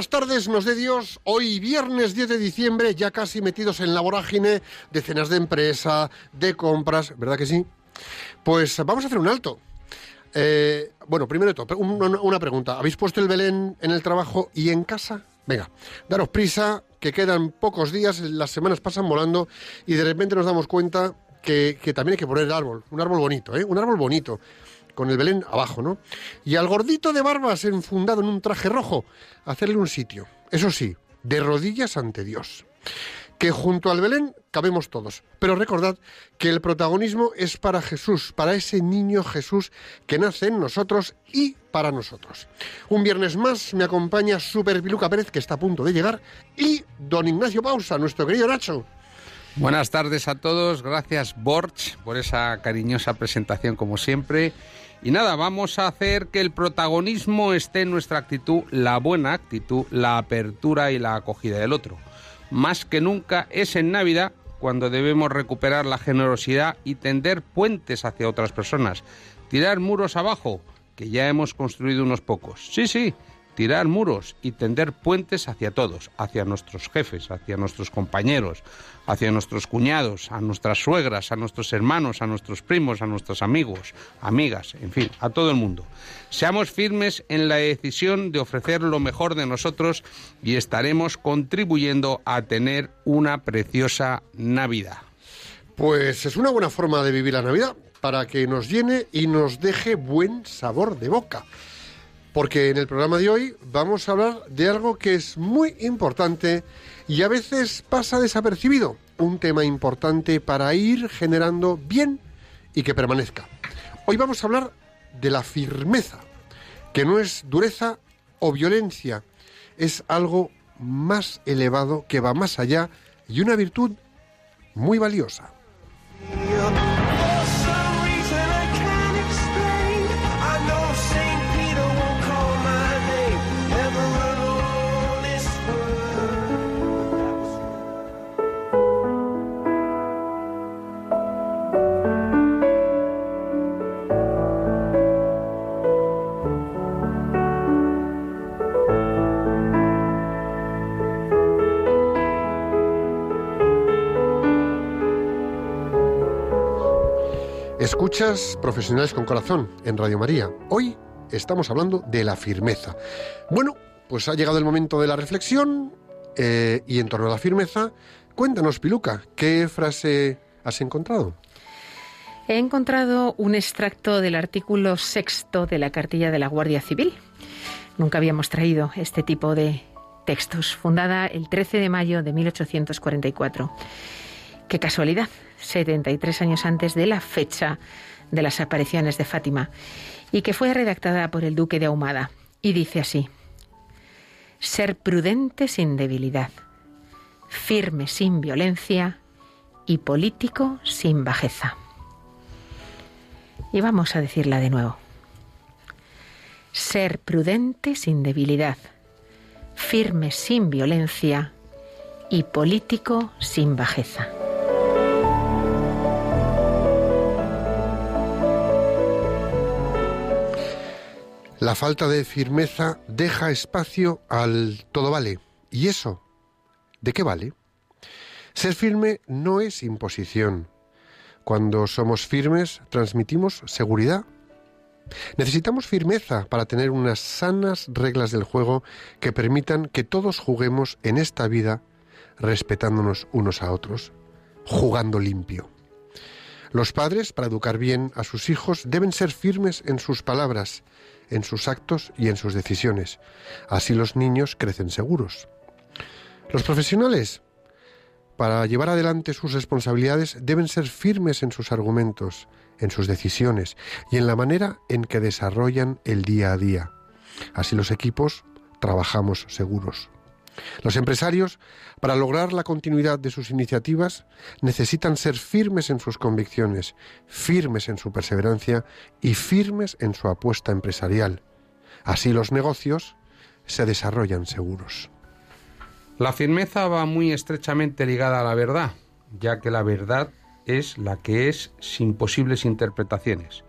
Buenas tardes, nos dé Dios. Hoy viernes 10 de diciembre, ya casi metidos en la vorágine de cenas de empresa, de compras, ¿verdad que sí? Pues vamos a hacer un alto. Eh, bueno, primero de todo, una, pregunta. ¿Habéis puesto el Belén en el trabajo y en casa? Venga, daros prisa, que quedan pocos días, las semanas pasan volando y de repente nos damos cuenta que, que también hay que poner el árbol, un árbol bonito, ¿eh? Un árbol bonito con el Belén abajo, ¿no? Y al gordito de barbas enfundado en un traje rojo, hacerle un sitio, eso sí, de rodillas ante Dios. Que junto al Belén cabemos todos. Pero recordad que el protagonismo es para Jesús, para ese niño Jesús que nace en nosotros y para nosotros. Un viernes más me acompaña Super Piluca Pérez, que está a punto de llegar, y don Ignacio Pausa, nuestro querido Nacho. Buenas tardes a todos, gracias Borch por esa cariñosa presentación como siempre y nada, vamos a hacer que el protagonismo esté en nuestra actitud, la buena actitud, la apertura y la acogida del otro. Más que nunca es en Navidad cuando debemos recuperar la generosidad y tender puentes hacia otras personas. Tirar muros abajo, que ya hemos construido unos pocos. Sí, sí, tirar muros y tender puentes hacia todos, hacia nuestros jefes, hacia nuestros compañeros, hacia nuestros cuñados, a nuestras suegras, a nuestros hermanos, a nuestros primos, a nuestros amigos, amigas, en fin, a todo el mundo. Seamos firmes en la decisión de ofrecer lo mejor de nosotros y estaremos contribuyendo a tener una preciosa Navidad. Pues es una buena forma de vivir la Navidad, para que nos llene y nos deje buen sabor de boca. Porque en el programa de hoy vamos a hablar de algo que es muy importante y a veces pasa desapercibido. Un tema importante para ir generando bien y que permanezca. Hoy vamos a hablar de la firmeza, que no es dureza o violencia, es algo más elevado que va más allá y una virtud muy valiosa. Profesionales con Corazón en Radio María. Hoy estamos hablando de la firmeza. Bueno, pues ha llegado el momento de la reflexión eh, y en torno a la firmeza, cuéntanos, Piluca, ¿qué frase has encontrado? He encontrado un extracto del artículo sexto de la cartilla de la Guardia Civil. Nunca habíamos traído este tipo de textos, fundada el 13 de mayo de 1844. Qué casualidad, 73 años antes de la fecha de las apariciones de Fátima, y que fue redactada por el duque de Ahumada. Y dice así, ser prudente sin debilidad, firme sin violencia y político sin bajeza. Y vamos a decirla de nuevo. Ser prudente sin debilidad, firme sin violencia y político sin bajeza. La falta de firmeza deja espacio al todo vale. ¿Y eso? ¿De qué vale? Ser firme no es imposición. Cuando somos firmes transmitimos seguridad. Necesitamos firmeza para tener unas sanas reglas del juego que permitan que todos juguemos en esta vida respetándonos unos a otros, jugando limpio. Los padres, para educar bien a sus hijos, deben ser firmes en sus palabras, en sus actos y en sus decisiones. Así los niños crecen seguros. Los profesionales, para llevar adelante sus responsabilidades, deben ser firmes en sus argumentos, en sus decisiones y en la manera en que desarrollan el día a día. Así los equipos trabajamos seguros. Los empresarios, para lograr la continuidad de sus iniciativas, necesitan ser firmes en sus convicciones, firmes en su perseverancia y firmes en su apuesta empresarial. Así los negocios se desarrollan seguros. La firmeza va muy estrechamente ligada a la verdad, ya que la verdad es la que es sin posibles interpretaciones.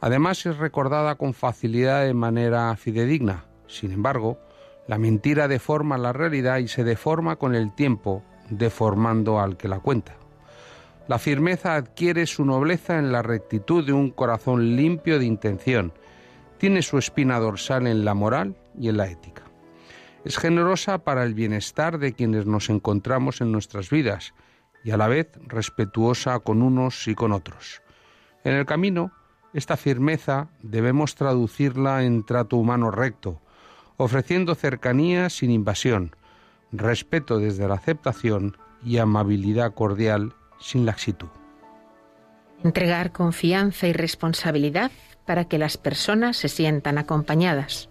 Además es recordada con facilidad de manera fidedigna. Sin embargo, la mentira deforma la realidad y se deforma con el tiempo, deformando al que la cuenta. La firmeza adquiere su nobleza en la rectitud de un corazón limpio de intención. Tiene su espina dorsal en la moral y en la ética. Es generosa para el bienestar de quienes nos encontramos en nuestras vidas y a la vez respetuosa con unos y con otros. En el camino, esta firmeza debemos traducirla en trato humano recto, ofreciendo cercanía sin invasión, respeto desde la aceptación y amabilidad cordial sin laxitud. Entregar confianza y responsabilidad para que las personas se sientan acompañadas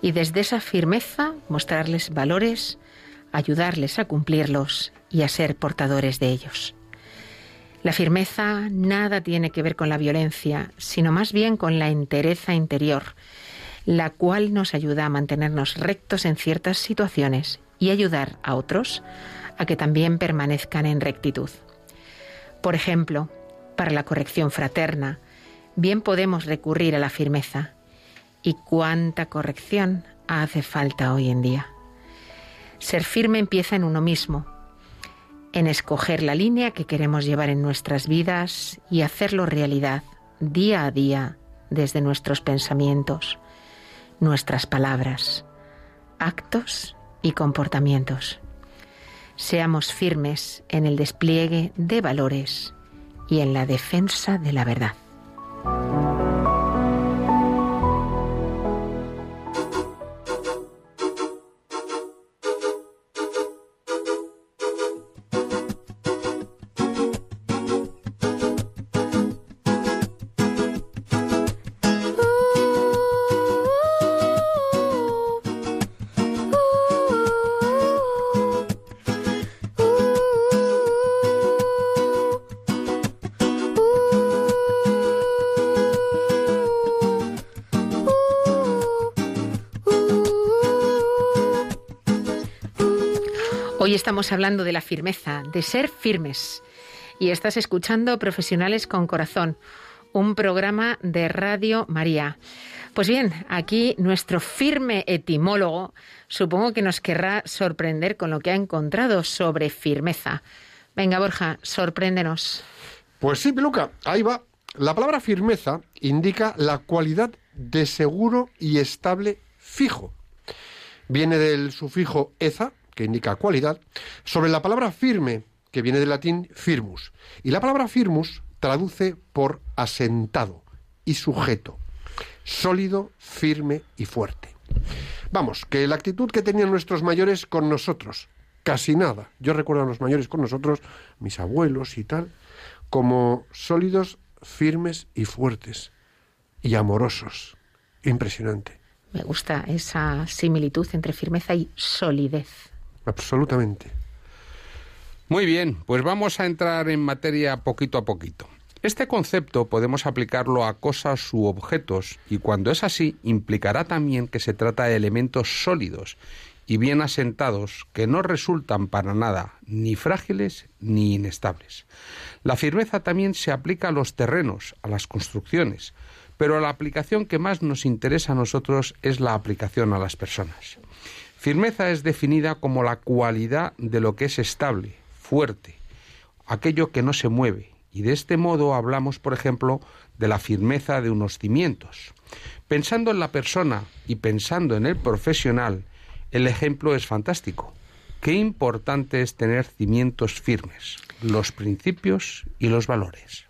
y desde esa firmeza mostrarles valores, ayudarles a cumplirlos y a ser portadores de ellos. La firmeza nada tiene que ver con la violencia, sino más bien con la entereza interior, la cual nos ayuda a mantenernos rectos en ciertas situaciones y ayudar a otros a que también permanezcan en rectitud. Por ejemplo, para la corrección fraterna, bien podemos recurrir a la firmeza. ¿Y cuánta corrección hace falta hoy en día? Ser firme empieza en uno mismo, en escoger la línea que queremos llevar en nuestras vidas y hacerlo realidad día a día desde nuestros pensamientos, nuestras palabras, actos y comportamientos. Seamos firmes en el despliegue de valores y en la defensa de la verdad. Estamos hablando de la firmeza, de ser firmes. Y estás escuchando Profesionales con Corazón, un programa de Radio María. Pues bien, aquí nuestro firme etimólogo supongo que nos querrá sorprender con lo que ha encontrado sobre firmeza. Venga, Borja, sorpréndenos. Pues sí, Peluca, ahí va. La palabra firmeza indica la cualidad de seguro y estable fijo. Viene del sufijo eza, que indica cualidad, sobre la palabra firme, que viene del latín firmus. Y la palabra firmus traduce por asentado y sujeto, sólido, firme y fuerte. Vamos, que la actitud que tenían nuestros mayores con nosotros, casi nada. Yo recuerdo a los mayores con nosotros, mis abuelos y tal, como sólidos, firmes y fuertes, y amorosos. Impresionante. Me gusta esa similitud entre firmeza y solidez. Absolutamente. Muy bien, pues vamos a entrar en materia poquito a poquito. Este concepto podemos aplicarlo a cosas u objetos y cuando es así implicará también que se trata de elementos sólidos y bien asentados que no resultan para nada ni frágiles ni inestables. La firmeza también se aplica a los terrenos, a las construcciones, pero la aplicación que más nos interesa a nosotros es la aplicación a las personas. Firmeza es definida como la cualidad de lo que es estable, fuerte, aquello que no se mueve. Y de este modo hablamos, por ejemplo, de la firmeza de unos cimientos. Pensando en la persona y pensando en el profesional, el ejemplo es fantástico. Qué importante es tener cimientos firmes. los principios y los valores.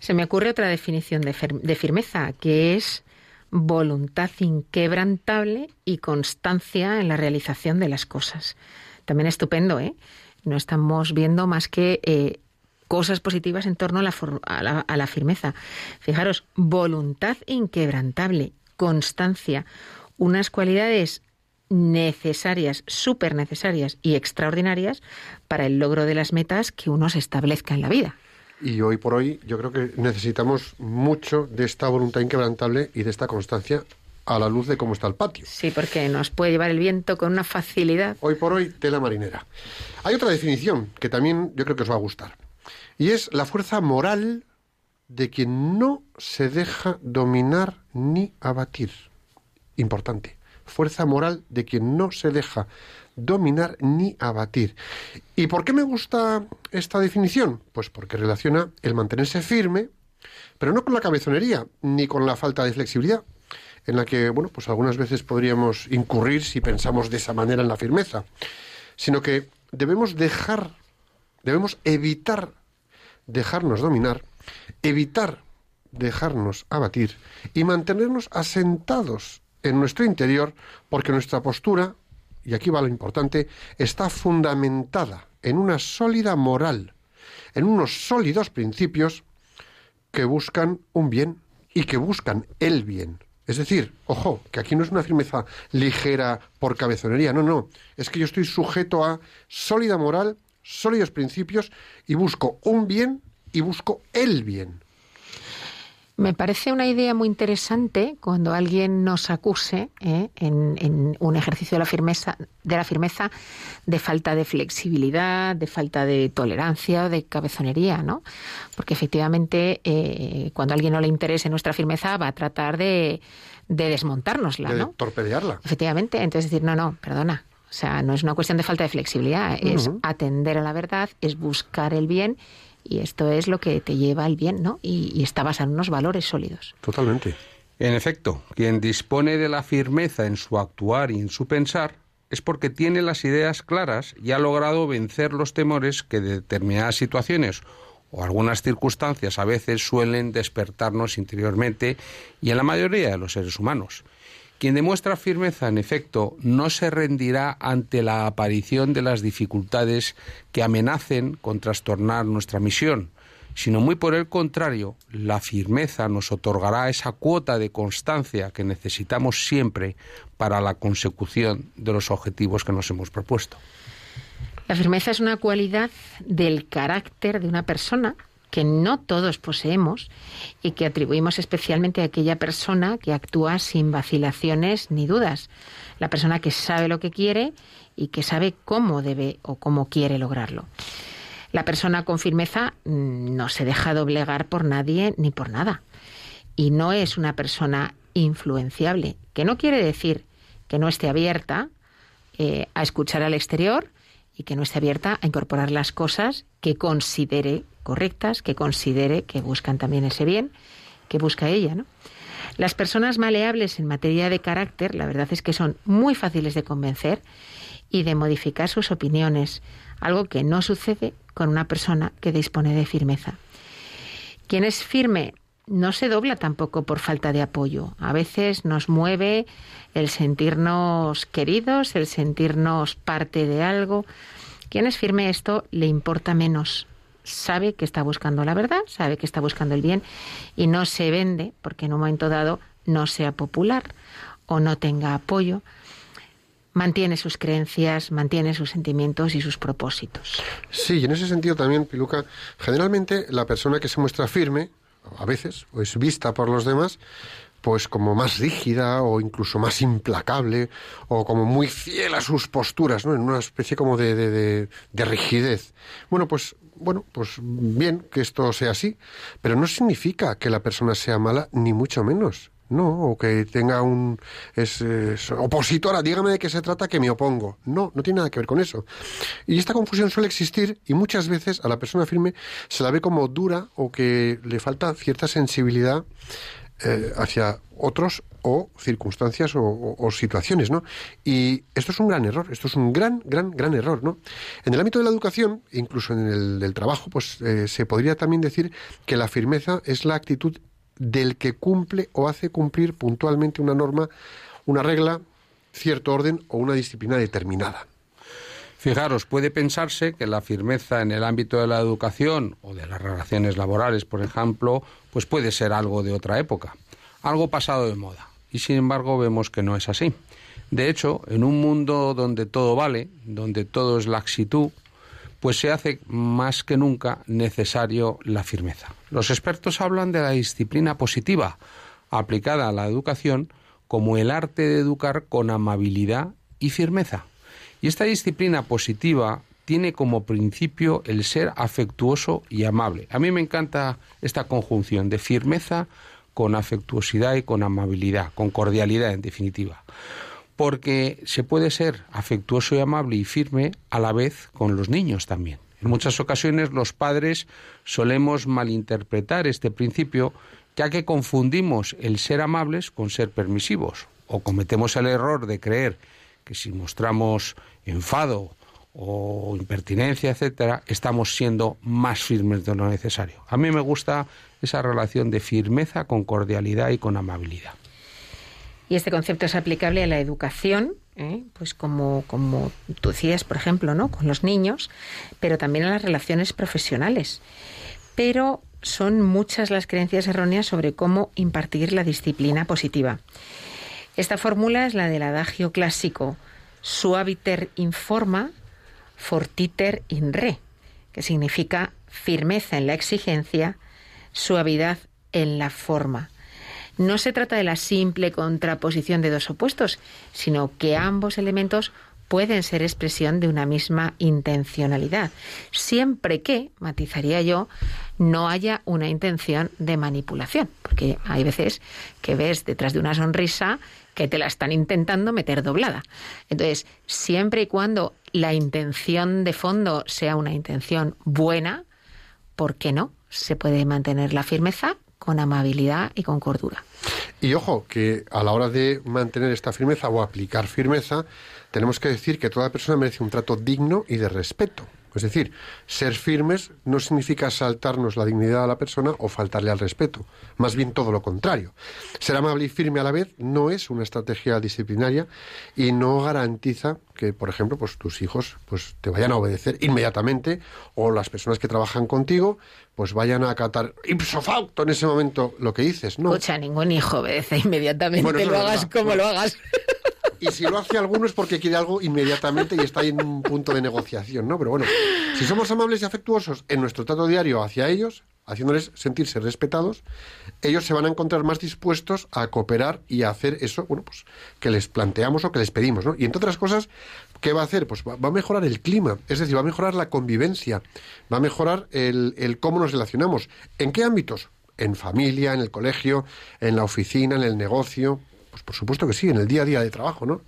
Se me ocurre otra definición de, firmeza, que es voluntad inquebrantable y constancia en la realización de las cosas. También estupendo, ¿eh? No estamos viendo más que eh, cosas positivas en torno a la, a la firmeza. Fijaros, voluntad inquebrantable, constancia, unas cualidades necesarias, súper necesarias y extraordinarias para el logro de las metas que uno se establezca en la vida. Y hoy por hoy yo creo que necesitamos mucho de esta voluntad inquebrantable y de esta constancia a la luz de cómo está el patio. Sí, porque nos puede llevar el viento con una facilidad. Hoy por hoy, tela marinera. Hay otra definición que también yo creo que os va a gustar. Y es la fuerza moral de quien no se deja dominar ni abatir. Importante. Fuerza moral de quien no se deja dominar ni abatir. ¿Y por qué me gusta esta definición? Pues porque relaciona el mantenerse firme, pero no con la cabezonería ni con la falta de flexibilidad, en la que, bueno, pues algunas veces podríamos incurrir si pensamos de esa manera en la firmeza, sino que debemos dejar, debemos evitar dejarnos dominar, evitar dejarnos abatir y mantenernos asentados en nuestro interior porque nuestra postura y aquí va lo importante, está fundamentada en una sólida moral, en unos sólidos principios que buscan un bien y que buscan el bien. Es decir, ojo, que aquí no es una firmeza ligera por cabezonería, no, no, es que yo estoy sujeto a sólida moral, sólidos principios y busco un bien y busco el bien. Me parece una idea muy interesante cuando alguien nos acuse ¿eh? en, un ejercicio de la, firmeza, de la firmeza de falta de flexibilidad, de falta de tolerancia o de cabezonería, ¿no? Porque efectivamente eh, cuando a alguien no le interese nuestra firmeza va a tratar de, de desmontárnosla, de ¿no? torpedearla. Efectivamente, entonces decir, no, no, perdona. O sea, no es una cuestión de falta de flexibilidad, es atender a la verdad, es buscar el bien y esto es lo que te lleva al bien, ¿no? Y, está basado en unos valores sólidos. Totalmente. En efecto, quien dispone de la firmeza en su actuar y en su pensar es porque tiene las ideas claras y ha logrado vencer los temores que determinadas situaciones o algunas circunstancias a veces suelen despertarnos interiormente y en la mayoría de los seres humanos. Quien demuestra firmeza, en efecto, no se rendirá ante la aparición de las dificultades que amenacen con trastornar nuestra misión, sino muy por el contrario, la firmeza nos otorgará esa cuota de constancia que necesitamos siempre para la consecución de los objetivos que nos hemos propuesto. La firmeza es una cualidad del carácter de una persona que no todos poseemos y que atribuimos especialmente a aquella persona que actúa sin vacilaciones ni dudas, la persona que sabe lo que quiere y que sabe cómo debe o cómo quiere lograrlo. La persona con firmeza mm, no se deja doblegar por nadie ni por nada y no es una persona influenciable, que no quiere decir que no esté abierta eh, a escuchar al exterior y que no esté abierta a incorporar las cosas que considere correctas, que considere que buscan también ese bien que busca ella, ¿no? Las personas maleables en materia de carácter, la verdad es que son muy fáciles de convencer y de modificar sus opiniones, algo que no sucede con una persona que dispone de firmeza. Quien es firme no se dobla tampoco por falta de apoyo. A veces nos mueve el sentirnos queridos, el sentirnos parte de algo. Quien es firme esto le importa menos. Sabe que está buscando la verdad, sabe que está buscando el bien y no se vende porque en un momento dado no sea popular o no tenga apoyo. Mantiene sus creencias, mantiene sus sentimientos y sus propósitos. Sí, y en ese sentido también, Piluca, generalmente la persona que se muestra firme, a veces, o es vista por los demás, pues como más rígida o incluso más implacable o como muy fiel a sus posturas, ¿no? En una especie como de, de, de, rigidez. Bueno, pues bueno, pues bien que esto sea así, pero no significa que la persona sea mala ni mucho menos. No, o que tenga un es, opositora, dígame de qué se trata que me opongo. No, no tiene nada que ver con eso. Y esta confusión suele existir y muchas veces a la persona firme se la ve como dura o que le falta cierta sensibilidad eh, hacia otros o circunstancias o, situaciones, ¿no? Y esto es un gran error, esto es un gran, gran, gran error, ¿no? En el ámbito de la educación, incluso en el del trabajo, pues eh, se podría también decir que la firmeza es la actitud del que cumple o hace cumplir puntualmente una norma, una regla, cierto orden o una disciplina determinada. Fijaros, puede pensarse que la firmeza en el ámbito de la educación o de las relaciones laborales, por ejemplo, pues puede ser algo de otra época, algo pasado de moda. Y sin embargo vemos que no es así. De hecho, en un mundo donde todo vale, donde todo es laxitud, pues se hace más que nunca necesario la firmeza. Los expertos hablan de la disciplina positiva aplicada a la educación como el arte de educar con amabilidad y firmeza. Y esta disciplina positiva tiene como principio el ser afectuoso y amable. A mí me encanta esta conjunción de firmeza con afectuosidad y con amabilidad, con cordialidad en definitiva. Porque se puede ser afectuoso y amable y firme a la vez con los niños también. En muchas ocasiones los padres solemos malinterpretar este principio ya que confundimos el ser amables con ser permisivos o cometemos el error de creer que si mostramos enfado o impertinencia, etcétera, estamos siendo más firmes de lo necesario. A mí me gusta esa relación de firmeza con cordialidad y con amabilidad. Y este concepto es aplicable a la educación, ¿eh? pues como, como tú decías, por ejemplo, ¿no? con los niños, pero también a las relaciones profesionales. Pero son muchas las creencias erróneas sobre cómo impartir la disciplina positiva. Esta fórmula es la del adagio clásico suaviter informa, fortiter in re, que significa firmeza en la exigencia, suavidad en la forma. No se trata de la simple contraposición de dos opuestos, sino que ambos elementos pueden ser expresión de una misma intencionalidad, siempre que, matizaría yo, no haya una intención de manipulación, porque hay veces que ves detrás de una sonrisa que te la están intentando meter doblada. Entonces, siempre y cuando la intención de fondo sea una intención buena, ¿por qué no? Se puede mantener la firmeza con amabilidad y con cordura. Y ojo, que a la hora de mantener esta firmeza o aplicar firmeza, tenemos que decir que toda persona merece un trato digno y de respeto. Es decir, ser firmes no significa saltarnos la dignidad a la persona o faltarle al respeto, más bien todo lo contrario. Ser amable y firme a la vez no es una estrategia disciplinaria y no garantiza que, por ejemplo, pues tus hijos pues te vayan a obedecer inmediatamente o las personas que trabajan contigo pues vayan a acatar ipso facto en ese momento lo que dices, ¿no? Escucha, ningún hijo obedece inmediatamente, lo hagas como lo hagas. Y si lo hace alguno es porque quiere algo inmediatamente y está ahí en un punto de negociación, ¿no? Pero bueno, si somos amables y afectuosos en nuestro trato diario hacia ellos, haciéndoles sentirse respetados, ellos se van a encontrar más dispuestos a cooperar y a hacer eso, bueno, pues que les planteamos o que les pedimos, ¿no? Y entre otras cosas, ¿qué va a hacer? Pues va, a mejorar el clima, es decir, va a mejorar la convivencia, va a mejorar el, el cómo nos relacionamos. ¿En qué ámbitos? En familia, en el colegio, en la oficina, en el negocio, pues por supuesto que sí, en el día a día de trabajo, ¿no?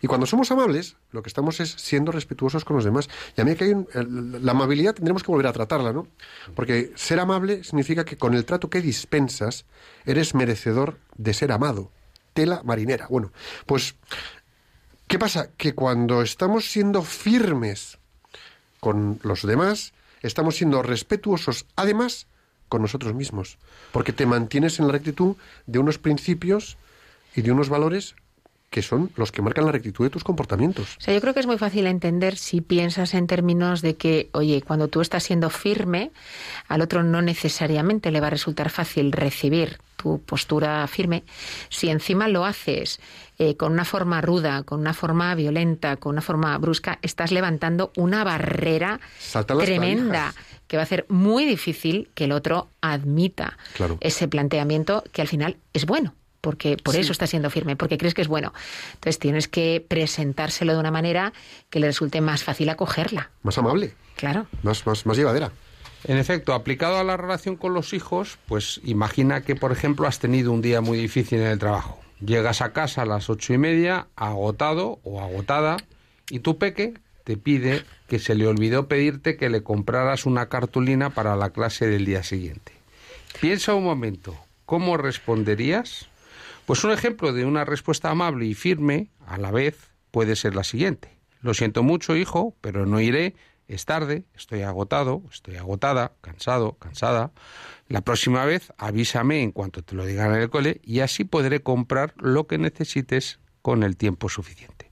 Y cuando somos amables, lo que estamos es siendo respetuosos con los demás. Y a mí que hay la amabilidad tendremos que volver a tratarla, ¿no? Porque ser amable significa que con el trato que dispensas eres merecedor de ser amado. Tela marinera. Bueno, pues ¿qué pasa? Que cuando estamos siendo firmes con los demás, estamos siendo respetuosos además con nosotros mismos, porque te mantienes en la rectitud de unos principios y de unos valores que son los que marcan la rectitud de tus comportamientos. O sea, yo creo que es muy fácil entender si piensas en términos de que, oye, cuando tú estás siendo firme, al otro no necesariamente le va a resultar fácil recibir tu postura firme. Si encima lo haces eh, con una forma ruda, con una forma violenta, con una forma brusca, estás levantando una barrera tremenda que va a hacer muy difícil que el otro admita ese planteamiento que al final es bueno porque por eso está siendo firme, porque crees que es bueno. Entonces tienes que presentárselo de una manera que le resulte más fácil acogerla. Más amable. Claro. Más, más, más llevadera. En efecto, aplicado a la relación con los hijos, pues imagina que, por ejemplo, has tenido un día muy difícil en el trabajo. Llegas a casa a las ocho y media, agotado o agotada, y tu peque te pide que se le olvidó pedirte que le compraras una cartulina para la clase del día siguiente. Piensa un momento, ¿cómo responderías? Pues un ejemplo de una respuesta amable y firme a la vez puede ser la siguiente. Lo siento mucho, hijo, pero no iré. Es tarde, estoy agotado, estoy agotada, cansado, cansada. La próxima vez avísame en cuanto te lo digan en el cole y así podré comprar lo que necesites con el tiempo suficiente.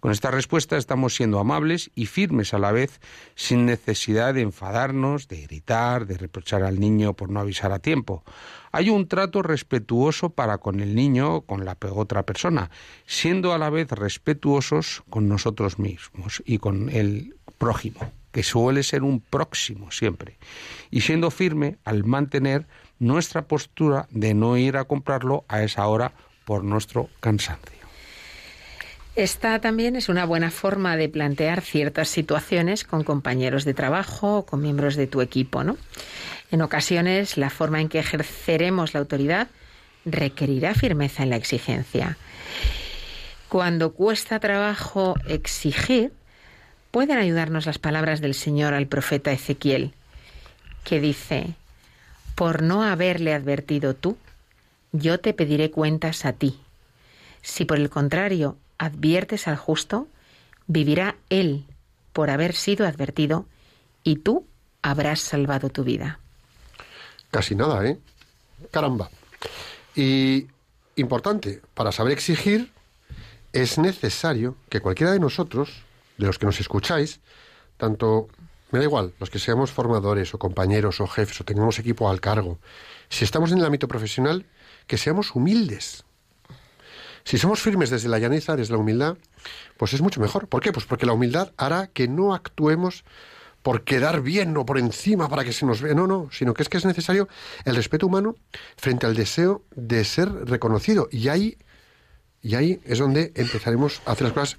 Con esta respuesta estamos siendo amables y firmes a la vez, sin necesidad de enfadarnos, de gritar, de reprochar al niño por no avisar a tiempo. Hay un trato respetuoso para con el niño o con la otra persona, siendo a la vez respetuosos con nosotros mismos y con el prójimo, que suele ser un próximo siempre, y siendo firme al mantener nuestra postura de no ir a comprarlo a esa hora por nuestro cansancio. Esta también es una buena forma de plantear ciertas situaciones con compañeros de trabajo o con miembros de tu equipo, ¿no? En ocasiones, la forma en que ejerceremos la autoridad requerirá firmeza en la exigencia. Cuando cuesta trabajo exigir, pueden ayudarnos las palabras del Señor al profeta Ezequiel, que dice, por no haberle advertido tú, yo te pediré cuentas a ti. Si por el contrario adviertes al justo, vivirá él por haber sido advertido y tú habrás salvado tu vida. Casi nada, ¿eh? Caramba. Y importante, para saber exigir es necesario que cualquiera de nosotros, de los que nos escucháis, tanto, me da igual, los que seamos formadores o compañeros o jefes o tengamos equipo al cargo, si estamos en el ámbito profesional, que seamos humildes, si somos firmes desde la llaneza, desde la humildad, pues es mucho mejor. ¿Por qué? Pues porque la humildad hará que no actuemos por quedar bien o por encima para que se nos vea. No, no, sino que es que es necesario el respeto humano frente al deseo de ser reconocido. Y ahí, y ahí es donde empezaremos a hacer las cosas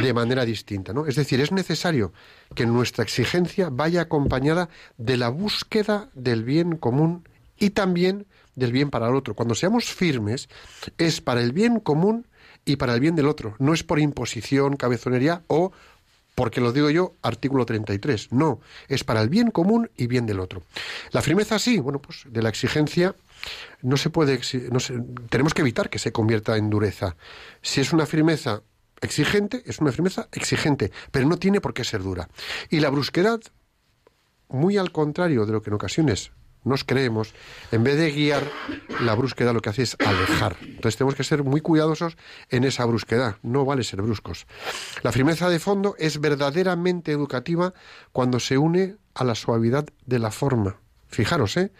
de manera distinta. ¿no? Es decir, es necesario que nuestra exigencia vaya acompañada de la búsqueda del bien común y también del bien para el otro. Cuando seamos firmes, es para el bien común y para el bien del otro. No es por imposición, cabezonería o porque lo digo yo, artículo 33. No, es para el bien común y bien del otro. La firmeza sí, bueno, pues de la exigencia no se puede, no tenemos que evitar que se convierta en dureza. Si es una firmeza exigente, es una firmeza exigente, pero no tiene por qué ser dura. Y la brusquedad, muy al contrario de lo que en ocasiones nos creemos, en vez de guiar la brusquedad, lo que hace es alejar. Entonces tenemos que ser muy cuidadosos en esa brusquedad. No vale ser bruscos. La firmeza de fondo es verdaderamente educativa cuando se une a la suavidad de la forma. Fijaros, ¿eh?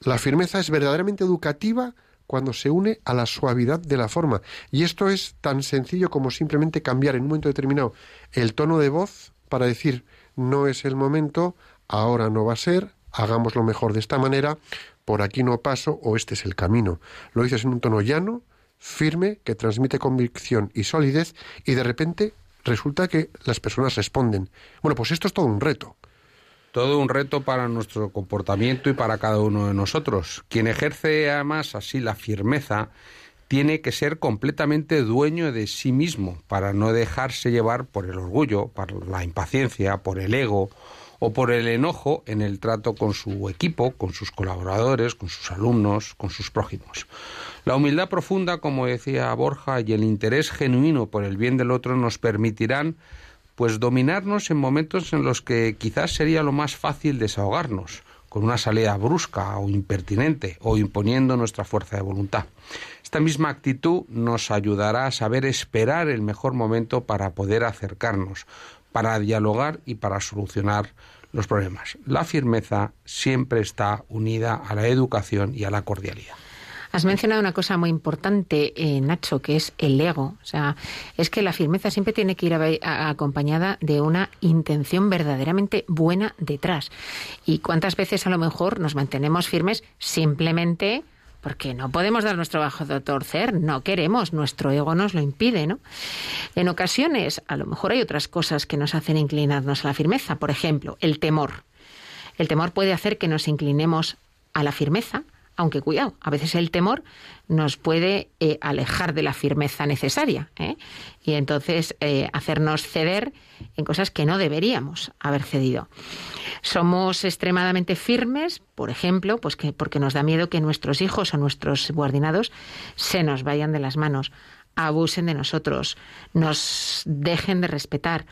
La firmeza es verdaderamente educativa cuando se une a la suavidad de la forma. Y esto es tan sencillo como simplemente cambiar en un momento determinado el tono de voz para decir no es el momento, ahora no va a ser, hagámoslo mejor de esta manera, por aquí no paso o este es el camino. Lo dices en un tono llano, firme, que transmite convicción y solidez y de repente resulta que las personas responden. Bueno, pues esto es todo un reto. Todo un reto para nuestro comportamiento y para cada uno de nosotros. Quien ejerce además así la firmeza tiene que ser completamente dueño de sí mismo para no dejarse llevar por el orgullo, por la impaciencia, por el ego o por el enojo en el trato con su equipo, con sus colaboradores, con sus alumnos, con sus prójimos. La humildad profunda, como decía Borja, y el interés genuino por el bien del otro nos permitirán pues dominarnos en momentos en los que quizás sería lo más fácil desahogarnos, con una salida brusca o impertinente o imponiendo nuestra fuerza de voluntad. Esta misma actitud nos ayudará a saber esperar el mejor momento para poder acercarnos, para dialogar y para solucionar los problemas. La firmeza siempre está unida a la educación y a la cordialidad. Has mencionado una cosa muy importante, eh, Nacho, que es el ego. O sea, es que la firmeza siempre tiene que ir acompañada de una intención verdaderamente buena detrás. ¿Y cuántas veces a lo mejor nos mantenemos firmes simplemente porque no podemos dar nuestro bajo de torcer, no queremos, nuestro ego nos lo impide, ¿no? En ocasiones, a lo mejor hay otras cosas que nos hacen inclinarnos a la firmeza, por ejemplo, el temor. El temor puede hacer que nos inclinemos a la firmeza, aunque cuidado, a veces el temor nos puede eh, alejar de la firmeza necesaria ¿eh? y entonces eh, hacernos ceder en cosas que no deberíamos haber cedido. Somos extremadamente firmes, por ejemplo, pues que porque nos da miedo que nuestros hijos o nuestros subordinados se nos vayan de las manos, abusen de nosotros, nos dejen de respetar.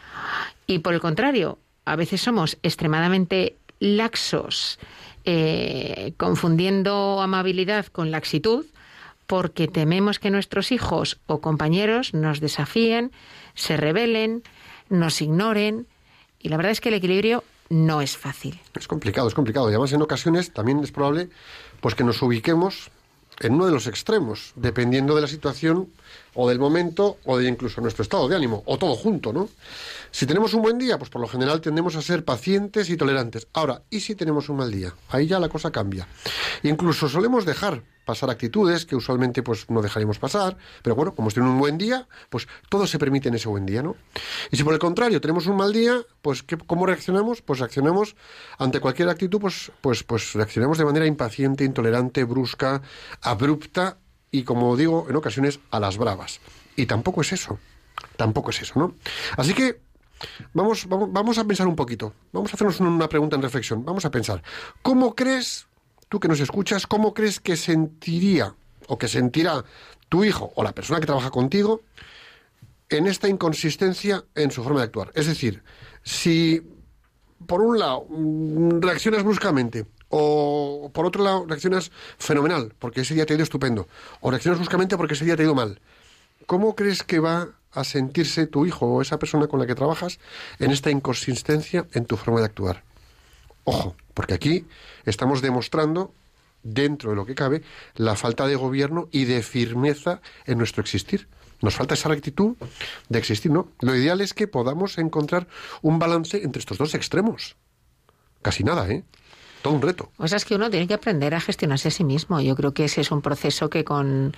Y por el contrario, a veces somos extremadamente laxos, eh, confundiendo amabilidad con laxitud, porque tememos que nuestros hijos o compañeros nos desafíen, se rebelen, nos ignoren. Y la verdad es que el equilibrio no es fácil. Es complicado, es complicado. Y además en ocasiones también es probable pues que nos ubiquemos en uno de los extremos, dependiendo de la situación o del momento o de incluso nuestro estado de ánimo, o todo junto, ¿no? Si tenemos un buen día, pues por lo general tendemos a ser pacientes y tolerantes. Ahora, ¿y si tenemos un mal día? Ahí ya la cosa cambia. Incluso solemos dejar pasar actitudes que usualmente pues no dejaríamos pasar, pero bueno, como estoy en un buen día, pues todo se permite en ese buen día, ¿no? Y si por el contrario tenemos un mal día, pues ¿qué, ¿cómo reaccionamos? Pues reaccionamos ante cualquier actitud, pues, pues, pues reaccionamos de manera impaciente, intolerante, brusca, abrupta y como digo, en ocasiones a las bravas. Y tampoco es eso, tampoco es eso, ¿no? Así que vamos, vamos, vamos a pensar un poquito, vamos a hacernos una pregunta en reflexión, vamos a pensar, ¿cómo crees tú que nos escuchas, ¿cómo crees que sentiría o que sentirá tu hijo o la persona que trabaja contigo en esta inconsistencia en su forma de actuar? Es decir, si por un lado mm, reaccionas bruscamente o por otro lado reaccionas fenomenal porque ese día te ha ido estupendo o reaccionas bruscamente porque ese día te ha ido mal, ¿cómo crees que va a sentirse tu hijo o esa persona con la que trabajas en esta inconsistencia en tu forma de actuar? Ojo, porque aquí estamos demostrando, dentro de lo que cabe, la falta de gobierno y de firmeza en nuestro existir. Nos falta esa rectitud de existir, ¿no? Lo ideal es que podamos encontrar un balance entre estos dos extremos. Casi nada, ¿eh? Un reto. O sea, es que uno tiene que aprender a gestionarse a sí mismo. Yo creo que ese es un proceso que con,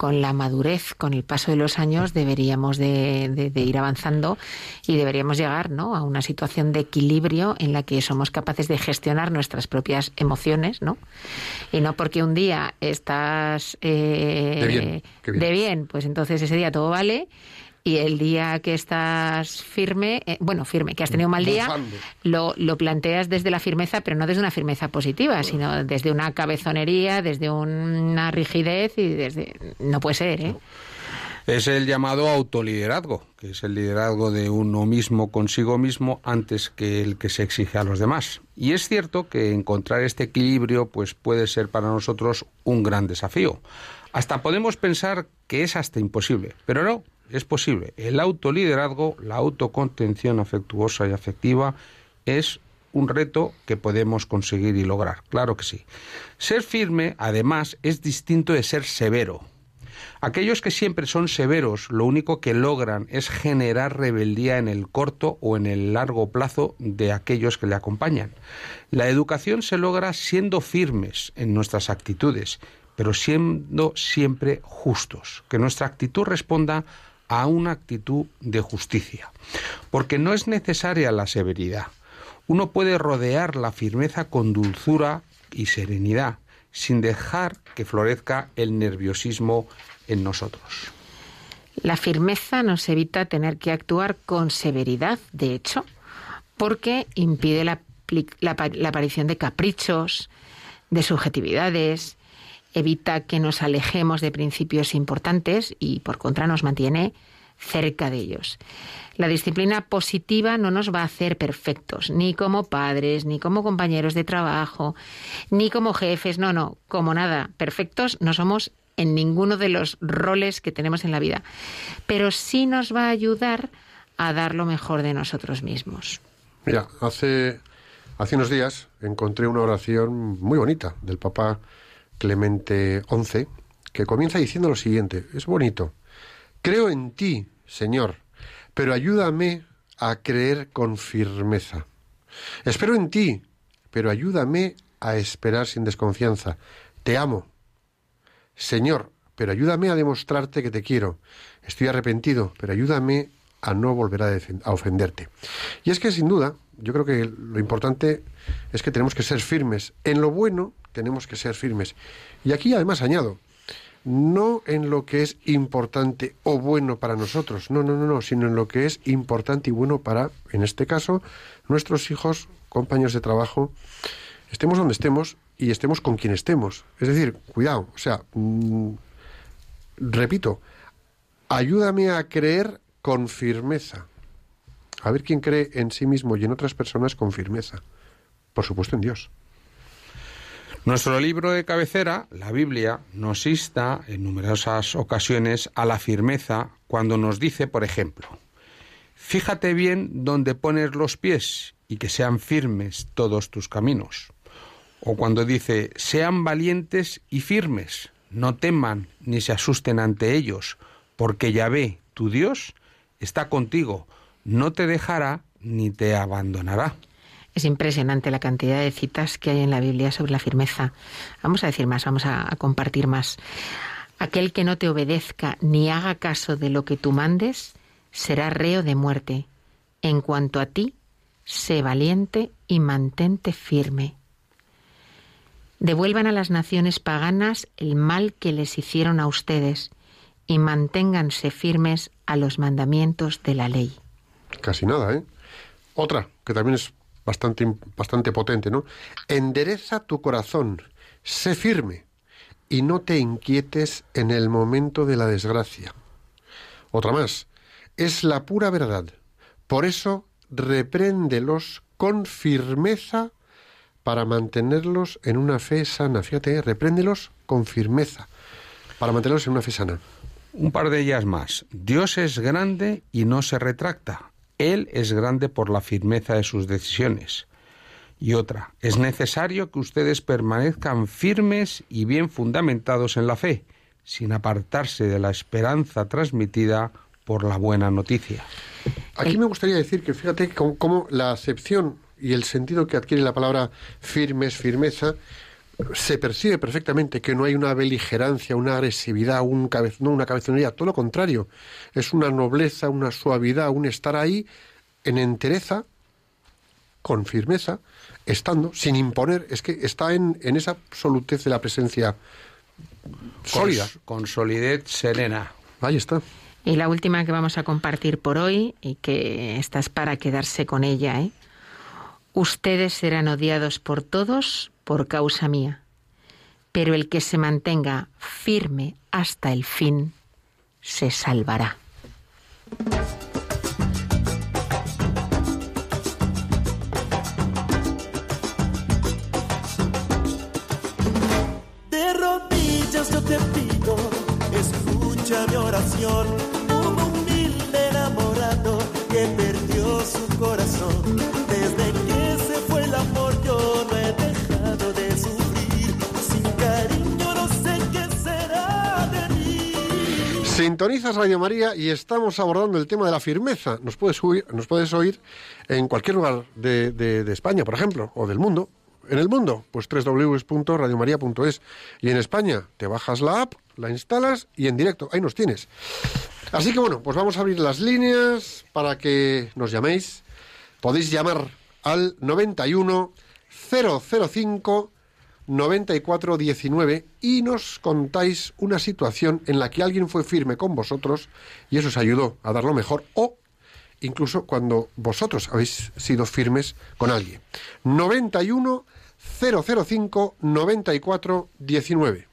la madurez, con el paso de los años, deberíamos de, ir avanzando y deberíamos llegar ¿no? a una situación de equilibrio en la que somos capaces de gestionar nuestras propias emociones, ¿no? Y no porque un día estás eh, de bien, pues entonces ese día todo vale y el día que estás firme, eh, bueno, firme, que has tenido un mal día, lo, lo, planteas desde la firmeza, pero no desde una firmeza positiva, sino desde una cabezonería, desde una rigidez y desde... No puede ser, ¿eh? Es el llamado autoliderazgo, que es el liderazgo de uno mismo consigo mismo antes que el que se exige a los demás. Y es cierto que encontrar este equilibrio pues puede ser para nosotros un gran desafío. Hasta podemos pensar que es hasta imposible, pero no, es posible. El autoliderazgo, la autocontención afectuosa y afectiva es un reto que podemos conseguir y lograr, claro que sí. Ser firme, además, es distinto de ser severo. Aquellos que siempre son severos lo único que logran es generar rebeldía en el corto o en el largo plazo de aquellos que le acompañan. La educación se logra siendo firmes en nuestras actitudes, pero siendo siempre justos, que nuestra actitud responda a una actitud de justicia, porque no es necesaria la severidad. Uno puede rodear la firmeza con dulzura y serenidad, sin dejar que florezca el nerviosismo en nosotros. La firmeza nos evita tener que actuar con severidad, de hecho, porque impide la, aparición de caprichos, de subjetividades, evita que nos alejemos de principios importantes y por contra nos mantiene cerca de ellos. La disciplina positiva no nos va a hacer perfectos, ni como padres, ni como compañeros de trabajo, ni como jefes, no, no, como nada, perfectos no somos en ninguno de los roles que tenemos en la vida, pero sí nos va a ayudar a dar lo mejor de nosotros mismos. Mira, hace, hace unos días encontré una oración muy bonita del Papa Clemente XI, que comienza diciendo lo siguiente, es bonito. Creo en ti, Señor, pero ayúdame a creer con firmeza. Espero en ti, pero ayúdame a esperar sin desconfianza. Te amo. Señor, pero ayúdame a demostrarte que te quiero. Estoy arrepentido, pero ayúdame a no volver a, a, ofenderte. Y es que sin duda, yo creo que lo importante es que tenemos que ser firmes en lo bueno tenemos que ser firmes. Y aquí además añado, no en lo que es importante o bueno para nosotros, no, no, no, no, sino en lo que es importante y bueno para, en este caso, nuestros hijos, compañeros de trabajo, estemos donde estemos y estemos con quien estemos. Es decir, cuidado, o sea, mm, repito, ayúdame a creer con firmeza. A ver quién cree en sí mismo y en otras personas con firmeza. Por supuesto en Dios. Nuestro libro de cabecera, la Biblia, nos insta en numerosas ocasiones a la firmeza cuando nos dice, por ejemplo, fíjate bien dónde pones los pies y que sean firmes todos tus caminos. O cuando dice, sean valientes y firmes, no teman ni se asusten ante ellos, porque Yahvé, tu Dios, está contigo, no te dejará ni te abandonará. Es impresionante la cantidad de citas que hay en la Biblia sobre la firmeza. Vamos a decir más, vamos a, compartir más. Aquel que no te obedezca ni haga caso de lo que tú mandes, será reo de muerte. En cuanto a ti, sé valiente y mantente firme. Devuelvan a las naciones paganas el mal que les hicieron a ustedes y manténganse firmes a los mandamientos de la ley. Casi nada, ¿eh? Otra, que también es bastante, bastante potente, ¿no? Endereza tu corazón, sé firme y no te inquietes en el momento de la desgracia. Otra más, es la pura verdad. Por eso repréndelos con firmeza para mantenerlos en una fe sana. Fíjate, ¿eh? repréndelos con firmeza para mantenerlos en una fe sana. Un par de ellas más. Dios es grande y no se retracta. Él es grande por la firmeza de sus decisiones. Y otra, es necesario que ustedes permanezcan firmes y bien fundamentados en la fe, sin apartarse de la esperanza transmitida por la buena noticia. Aquí me gustaría decir que fíjate cómo, la acepción y el sentido que adquiere la palabra firmes, firmeza, se percibe perfectamente que no hay una beligerancia, una agresividad, un no una cabezonería, todo lo contrario. Es una nobleza, una suavidad, un estar ahí en entereza, con firmeza, estando, sin imponer. Es que está en, en esa absolutez de la presencia sólida. Con, solidez serena. Ahí está. Y la última que vamos a compartir por hoy, y que esta es para quedarse con ella, ¿eh? Ustedes serán odiados por todos por causa mía, pero el que se mantenga firme hasta el fin se salvará. De rodillas yo te pido, escucha mi oración, un humilde enamorado que perdió su corazón Sintonizas Radio María y estamos abordando el tema de la firmeza. Nos puedes oír, nos puedes oír en cualquier lugar de, España, por ejemplo, o del mundo. En el mundo, pues www.radiomaria.es. Y en España, te bajas la app, la instalas y en directo, ahí nos tienes. Así que bueno, pues vamos a abrir las líneas para que nos llaméis. Podéis llamar al 91 005 9419 y nos contáis una situación en la que alguien fue firme con vosotros y eso os ayudó a dar lo mejor o incluso cuando vosotros habéis sido firmes con alguien. 91 005 9419.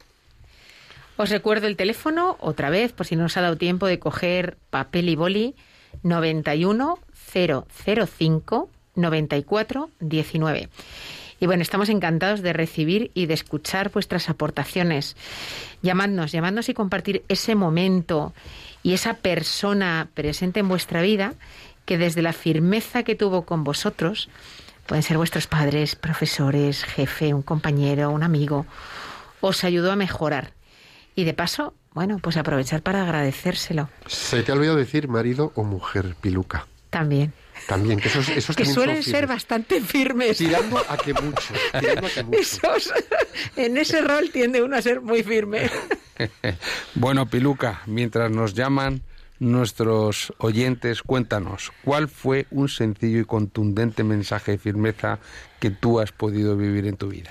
Os recuerdo el teléfono otra vez, por si no os ha dado tiempo de coger papel y boli, 91 005 94 19. Y bueno, estamos encantados de recibir y de escuchar vuestras aportaciones. Llamadnos, llamadnos y compartir ese momento y esa persona presente en vuestra vida que desde la firmeza que tuvo con vosotros, pueden ser vuestros padres, profesores, jefe, un compañero, un amigo, os ayudó a mejorar. Y de paso, bueno, pues aprovechar para agradecérselo Se te ha olvidado decir marido o mujer piluca. también. También, que esos, esos Que también suelen son ser bastante firmes. Tirando a que mucho. Tirando a que mucho. Esos- en ese rol tiende uno a ser muy firme. Bueno, Piluca, mientras nos llaman nuestros oyentes, cuéntanos, ¿cuál fue un sencillo y contundente mensaje de firmeza que tú has podido vivir en tu vida?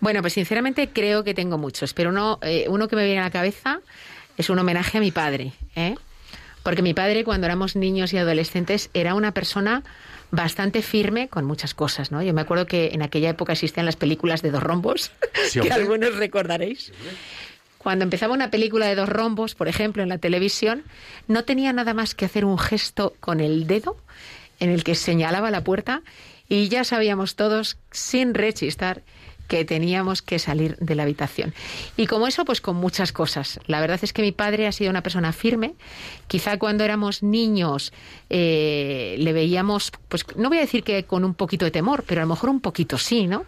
Bueno, pues sinceramente creo que tengo muchos, pero uno, eh, uno que me viene a la cabeza es un homenaje a mi padre, ¿eh? Porque mi padre, cuando éramos niños y adolescentes, era una persona bastante firme con muchas cosas, ¿no? Yo me acuerdo que en aquella época existían las películas de dos rombos, Sí, que algunos recordaréis. Cuando empezaba una película de dos rombos, por ejemplo, en la televisión, no tenía nada más que hacer un gesto con el dedo en el que señalaba la puerta y ya sabíamos todos, sin rechistar, que teníamos que salir de la habitación. Y como eso, pues con muchas cosas. La verdad es que mi padre ha sido una persona firme. Quizá cuando éramos niños eh, le veíamos, pues no voy a decir que con un poquito de temor, pero a lo mejor un poquito sí, ¿no?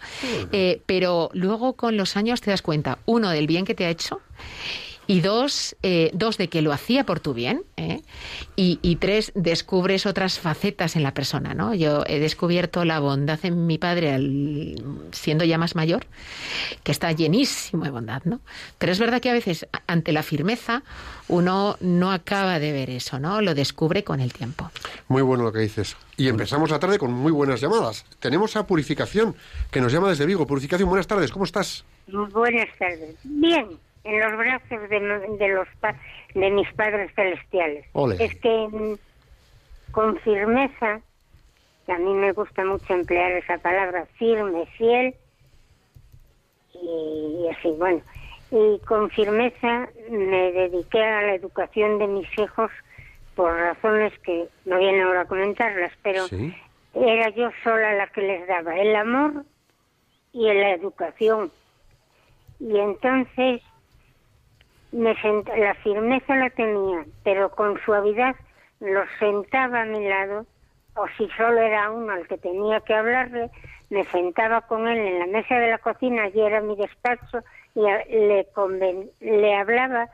Eh, pero luego con los años te das cuenta, uno, del bien que te ha hecho. Y dos, eh, dos, de que lo hacía por tu bien. ¿eh? Y, y tres, descubres otras facetas en la persona. ¿no? Yo he descubierto la bondad en mi padre al, siendo ya más mayor, que está llenísimo de bondad. ¿no? Pero es verdad que a veces, ante la firmeza, uno no acaba de ver eso, ¿no? Lo descubre con el tiempo. Muy bueno lo que dices. Y empezamos la tarde con muy buenas llamadas. Tenemos a Purificación, que nos llama desde Vigo. Purificación, buenas tardes, ¿cómo estás? Buenas tardes. Bien, en los brazos de, de los de mis padres celestiales. Ole. Es que mm, con firmeza, que a mí me gusta mucho emplear esa palabra, firme, fiel, y, así, bueno. Y con firmeza me dediqué a la educación de mis hijos por razones que no viene ahora a comentarlas, pero Sí. era yo sola la que les daba el amor y la educación. Y entonces me la firmeza la tenía, pero con suavidad los sentaba a mi lado, o si solo era uno al que tenía que hablarle, me sentaba con él en la mesa de la cocina, allí era mi despacho, y le, conven- le hablaba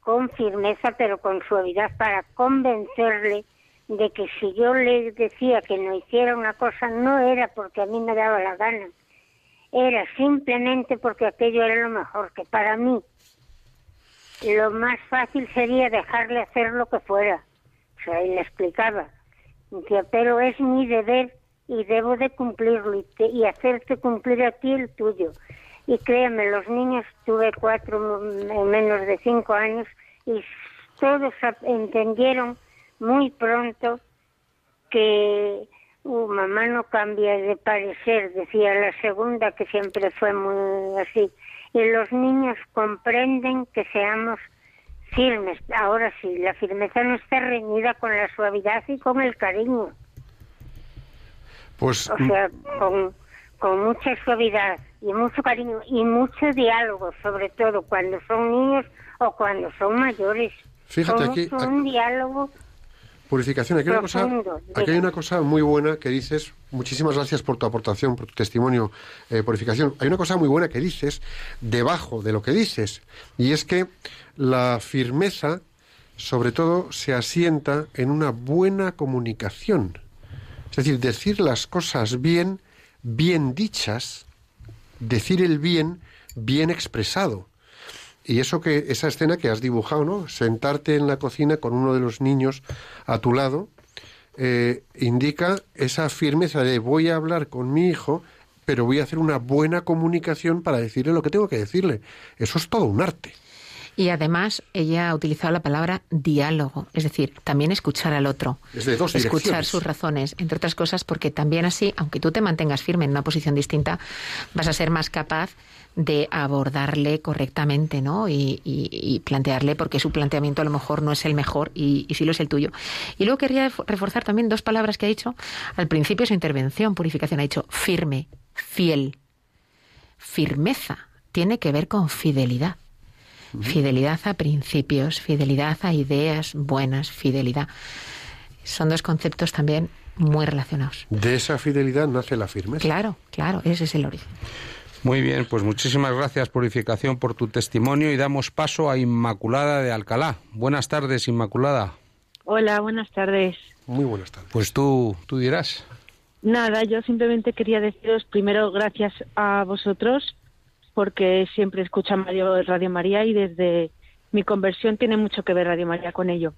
con firmeza, pero con suavidad, para convencerle de que si yo le decía que no hiciera una cosa, no era porque a mí me daba la gana, era simplemente porque aquello era lo mejor, que para mí lo más fácil sería dejarle hacer lo que fuera. O sea, y le explicaba, que, pero es mi deber y debo de cumplirlo y, te- y hacerte cumplir a ti el tuyo. Y créeme, los niños, tuve cuatro mm, menos de cinco años y todos entendieron muy pronto que uh, mamá no cambia de parecer, decía la segunda, que siempre fue muy así. Y los niños comprenden que seamos firmes. Ahora sí, la firmeza no está reñida con la suavidad y con el cariño. Pues O sea, con, con mucha suavidad y mucho cariño y mucho diálogo, sobre todo cuando son niños o cuando son mayores. Fíjate, Con aquí- mucho un diálogo Purificación, aquí hay, una cosa, aquí hay una cosa muy buena que dices. Muchísimas gracias por tu aportación, por tu testimonio, eh, Purificación. Hay una cosa muy buena que dices debajo de lo que dices, y es que la firmeza, sobre todo, se asienta en una buena comunicación. Es decir, decir las cosas bien, bien dichas, decir el bien, bien expresado. Y eso que esa escena que has dibujado, ¿no? Sentarte en la cocina con uno de los niños a tu lado eh, indica esa firmeza de voy a hablar con mi hijo, pero voy a hacer una buena comunicación para decirle lo que tengo que decirle. Eso es todo un arte. Y además ella ha utilizado la palabra diálogo, es decir, también escuchar al otro. Es de dos escuchar sus razones, entre otras cosas, porque también así, aunque tú te mantengas firme en una posición distinta, vas a ser más capaz de abordarle correctamente, ¿no? Y, y- y plantearle porque su planteamiento a lo mejor no es el mejor y, y sí lo es el tuyo. Y luego querría ref- reforzar también dos palabras que ha dicho al principio de su intervención, purificación, ha dicho firme, fiel. Firmeza tiene que ver con fidelidad. Fidelidad a principios, fidelidad a ideas buenas, fidelidad. Son dos conceptos también muy relacionados. De esa fidelidad nace la firmeza. Claro, claro, ese es el origen. Muy bien, pues muchísimas gracias, Purificación, por tu testimonio y damos paso a Inmaculada de Alcalá. Buenas tardes, Inmaculada. Hola, buenas tardes. Muy buenas tardes. Pues tú, tú dirás. Nada, yo simplemente quería deciros primero gracias a vosotros porque siempre escucho Radio, Radio María y desde mi conversión tiene mucho que ver Radio María con ello.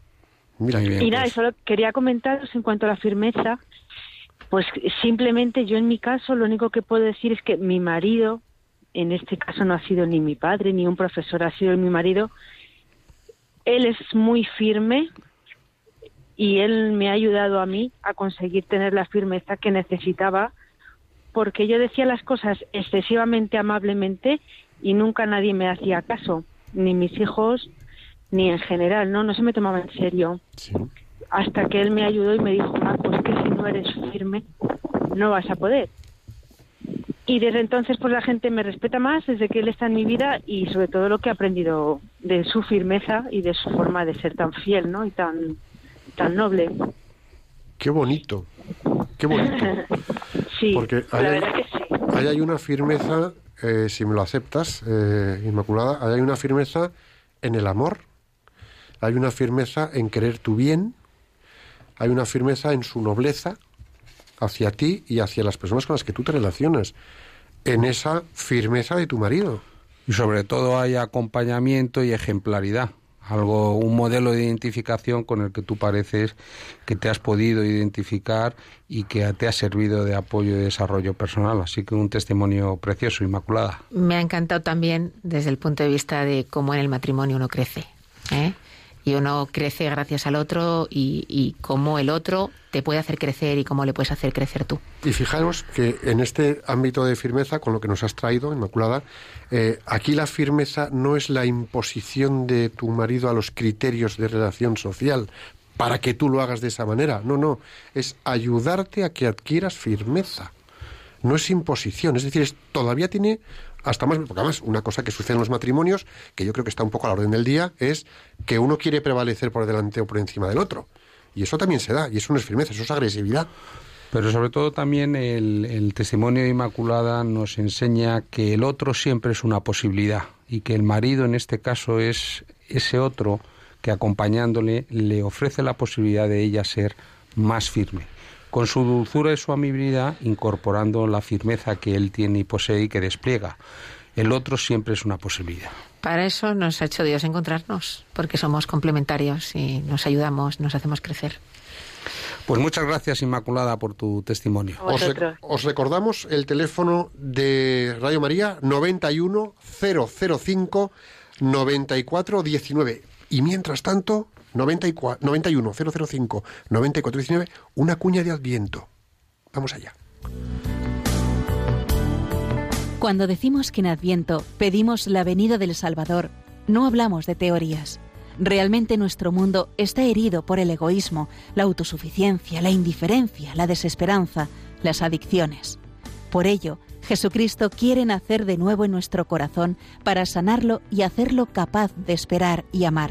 Mira, bien. Y nada, pues. solo quería comentaros en cuanto a la firmeza, pues simplemente yo en mi caso lo único que puedo decir es que mi marido en este caso no ha sido ni mi padre ni un profesor, ha sido mi marido. Él es muy firme y él me ha ayudado a mí a conseguir tener la firmeza que necesitaba porque yo decía las cosas excesivamente amablemente y nunca nadie me hacía caso, ni mis hijos ni en general, no, no se me tomaba en serio. Hasta que él me ayudó y me dijo, ah, pues que si no eres firme, no vas a poder. Y desde entonces, pues la gente me respeta más desde que él está en mi vida y sobre todo lo que he aprendido de su firmeza y de su forma de ser tan fiel, ¿no? Y tan, tan noble. Qué bonito, qué bonito. sí, Porque la hay, verdad que sí. ahí hay una firmeza, eh, si me lo aceptas, eh, Inmaculada, ahí hay una firmeza en el amor, hay una firmeza en querer tu bien, hay una firmeza en su nobleza hacia ti y hacia las personas con las que tú te relacionas, en esa firmeza de tu marido. Y sobre todo hay acompañamiento y ejemplaridad. Algo, un modelo de identificación con el que tú pareces que te has podido identificar y que te ha servido de apoyo y desarrollo personal. Así que un testimonio precioso, Inmaculada. Me ha encantado también desde el punto de vista de cómo en el matrimonio uno crece. ¿eh? Y uno crece gracias al otro y, cómo el otro te puede hacer crecer y cómo le puedes hacer crecer tú. Y fijaros que en este ámbito de firmeza, con lo que nos has traído, Inmaculada, eh, aquí la firmeza no es la imposición de tu marido a los criterios de relación social para que tú lo hagas de esa manera. No, no, es ayudarte a que adquieras firmeza. No es imposición, es decir, es, todavía tiene hasta más, porque además una cosa que sucede en los matrimonios, que yo creo que está un poco a la orden del día, es que uno quiere prevalecer por delante o por encima del otro. Y eso también se da, y eso no es firmeza, eso es agresividad. Pero sobre todo también el, el, testimonio de Inmaculada nos enseña que el otro siempre es una posibilidad y que el marido en este caso es ese otro que acompañándole le ofrece la posibilidad de ella ser más firme, con su dulzura y su amabilidad incorporando la firmeza que él tiene y posee y que despliega. El otro siempre es una posibilidad. Para eso nos ha hecho Dios encontrarnos, porque somos complementarios y nos ayudamos, nos hacemos crecer. Pues muchas gracias, Inmaculada, por tu testimonio. Os, re os, recordamos el teléfono de Radio María 91 005 94 19. Y mientras tanto, 94, 91 005 94 19, una cuña de Adviento. Vamos allá. Cuando decimos que en Adviento pedimos la venida del Salvador, no hablamos de teorías. Realmente nuestro mundo está herido por el egoísmo, la autosuficiencia, la indiferencia, la desesperanza, las adicciones. Por ello, Jesucristo quiere nacer de nuevo en nuestro corazón para sanarlo y hacerlo capaz de esperar y amar.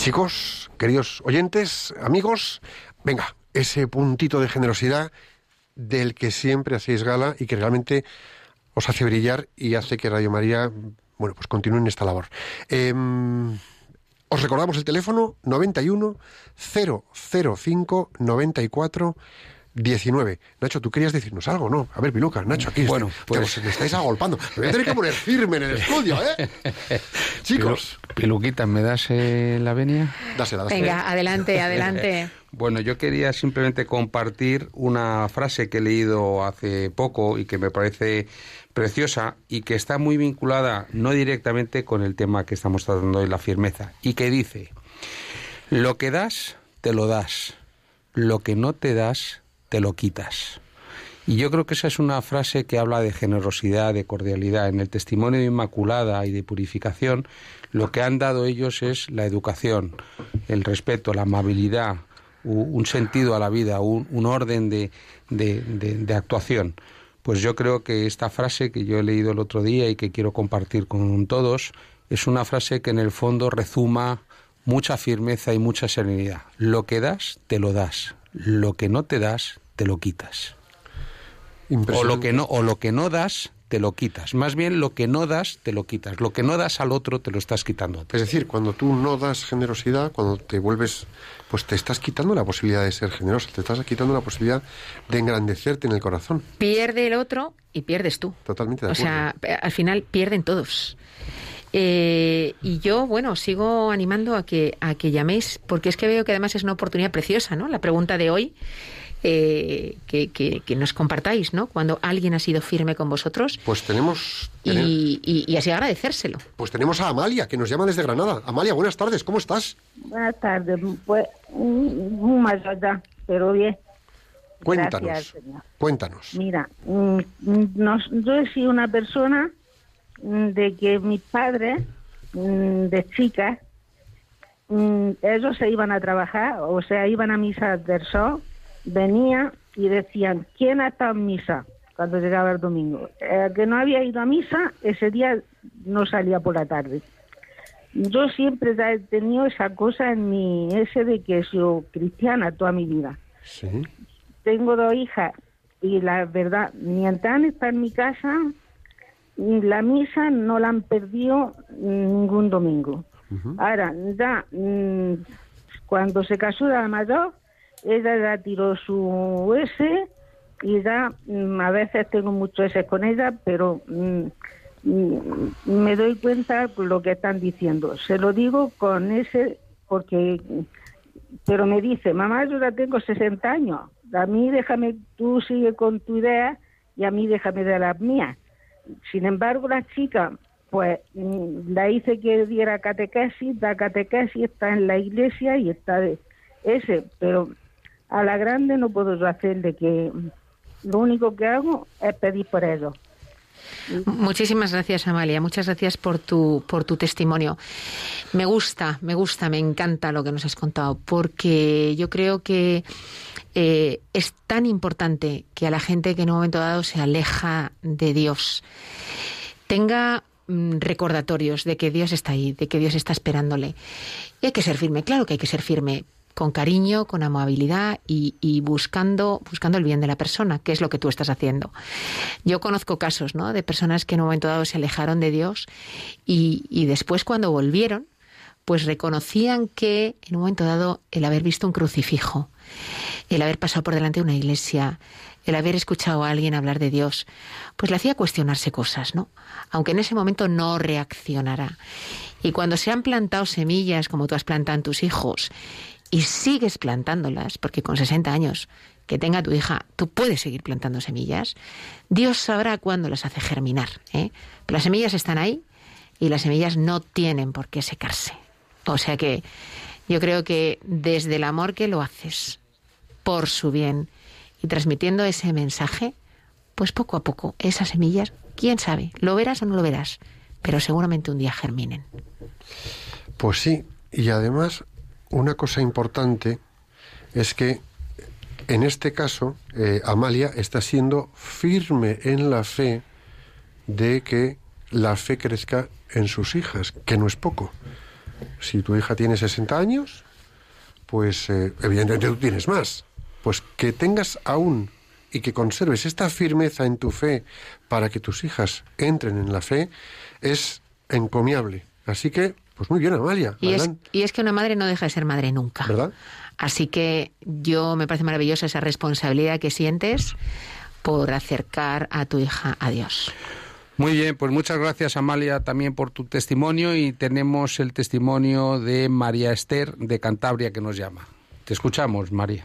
Chicos, queridos oyentes, amigos, venga, ese puntito de generosidad del que siempre hacéis gala y que realmente os hace brillar y hace que Radio María, bueno, pues continúe en esta labor. Eh, os recordamos el teléfono 91 005 94 19. Nacho, tú querías decirnos algo, ¿no? A ver, Piluca, Nacho, aquí bueno, está, pues... me estáis agolpando. Me voy a tener que poner firme en el estudio, ¿eh? Chicos. Piluquita, ¿me das eh, la venia? Dásela, dásela. Venga, adelante, adelante. Bueno, yo quería simplemente compartir una frase que he leído hace poco y que me parece preciosa y que está muy vinculada no directamente con el tema que estamos tratando hoy, la firmeza, y que dice, lo que das, te lo das, lo que no te das, te lo quitas. Y yo creo que esa es una frase que habla de generosidad, de cordialidad. En el testimonio de Inmaculada y de purificación, lo que han dado ellos es la educación, el respeto, la amabilidad, un sentido a la vida, un, orden de, de, actuación. Pues yo creo que esta frase que yo he leído el otro día y que quiero compartir con todos es una frase que en el fondo rezuma mucha firmeza y mucha serenidad. Lo que das, te lo das. Lo que no te das, te lo quitas. O lo que no, o lo que no das, te lo quitas. Más bien lo que no das, te lo quitas. Lo que no das al otro, te lo estás quitando. Es decir, cuando tú no das generosidad, cuando te vuelves, pues te estás quitando la posibilidad de ser generoso, te estás quitando la posibilidad de engrandecerte en el corazón. Pierde el otro y pierdes tú. Totalmente de acuerdo. O sea, al final pierden todos. Eh, y yo, bueno, sigo animando a que, a que llaméis, porque es que veo que además es una oportunidad preciosa, ¿no? La pregunta de hoy, eh, que, que, nos compartáis, ¿no? Cuando alguien ha sido firme con vosotros. Pues tenemos... Y, y, así agradecérselo. Pues tenemos a Amalia, que nos llama desde Granada. Amalia, buenas tardes, ¿cómo estás? Buenas tardes, pues muy mal pero bien. Cuéntanos, cuéntanos. Mira, mm, mm, yo he sido una persona Mm, de que mis padres mm, de chicas ellos se iban a trabajar, o sea, iban a misa del sol, venían y decían, ¿quién ha estado en misa? Cuando llegaba el domingo. El que no había ido a misa, ese día no salía por la tarde. Yo siempre he tenido esa cosa en mi, ese de que soy cristiana toda mi vida. Tengo dos hijas y la verdad, mientras está en mi casa, la misa no la han perdido ningún domingo. Ahora, ya, mm, cuando se casó la mayor, ella ya tiró su S y ya mm, a veces tengo mucho S con ella, pero mm, me doy cuenta por lo que están diciendo. Se lo digo con ese porque, pero me dice, mamá, yo ya tengo 60 años, a mí déjame, tú sigue con tu idea y a mí déjame de las mías. Sin embargo, la chica, pues mm, la hice que diera catequesis, da catequesis, está en la iglesia y está de ese, pero a la grande no puedo yo hacerle que lo único que hago es pedir por ellos. Muchísimas gracias, Amalia. Muchas gracias por tu, por tu testimonio. Me gusta, me gusta, me encanta lo que nos has contado, porque yo creo que eh, es tan importante que a la gente que en un momento dado se aleja de Dios tenga mm, recordatorios de que Dios está ahí, de que Dios está esperándole. Y hay que ser firme, claro que hay que ser firme, con cariño, con amabilidad y, buscando, buscando el bien de la persona, que es lo que tú estás haciendo. Yo conozco casos ¿no? de personas que en un momento dado se alejaron de Dios y, después cuando volvieron, pues reconocían que en un momento dado el haber visto un crucifijo, el haber pasado por delante de una iglesia, el haber escuchado a alguien hablar de Dios, pues le hacía cuestionarse cosas, ¿no? Aunque en ese momento no reaccionara. Y cuando se han plantado semillas como tú has plantado en tus hijos y sigues plantándolas, porque con 60 años que tenga tu hija, tú puedes seguir plantando semillas, Dios sabrá cuándo las hace germinar. ¿eh? Pero las semillas están ahí y las semillas no tienen por qué secarse. O sea que yo creo que desde el amor que lo haces, por su bien y transmitiendo ese mensaje, pues poco a poco esas semillas, quién sabe, lo verás o no lo verás, pero seguramente un día germinen. Pues sí, y además una cosa importante es que en este caso eh, Amalia está siendo firme en la fe de que la fe crezca en sus hijas, que no es poco. Si tu hija tiene 60 años, pues eh, evidentemente tú tienes más pues que tengas aún y que conserves esta firmeza en tu fe para que tus hijas entren en la fe es encomiable. Así que, pues muy bien, Amalia. Y es, y es, que una madre no deja de ser madre nunca. ¿Verdad? Así que yo me parece maravillosa esa responsabilidad que sientes por acercar a tu hija a Dios. Muy bien, pues muchas gracias Amalia también por tu testimonio y tenemos el testimonio de María Esther de Cantabria que nos llama. Te escuchamos, María.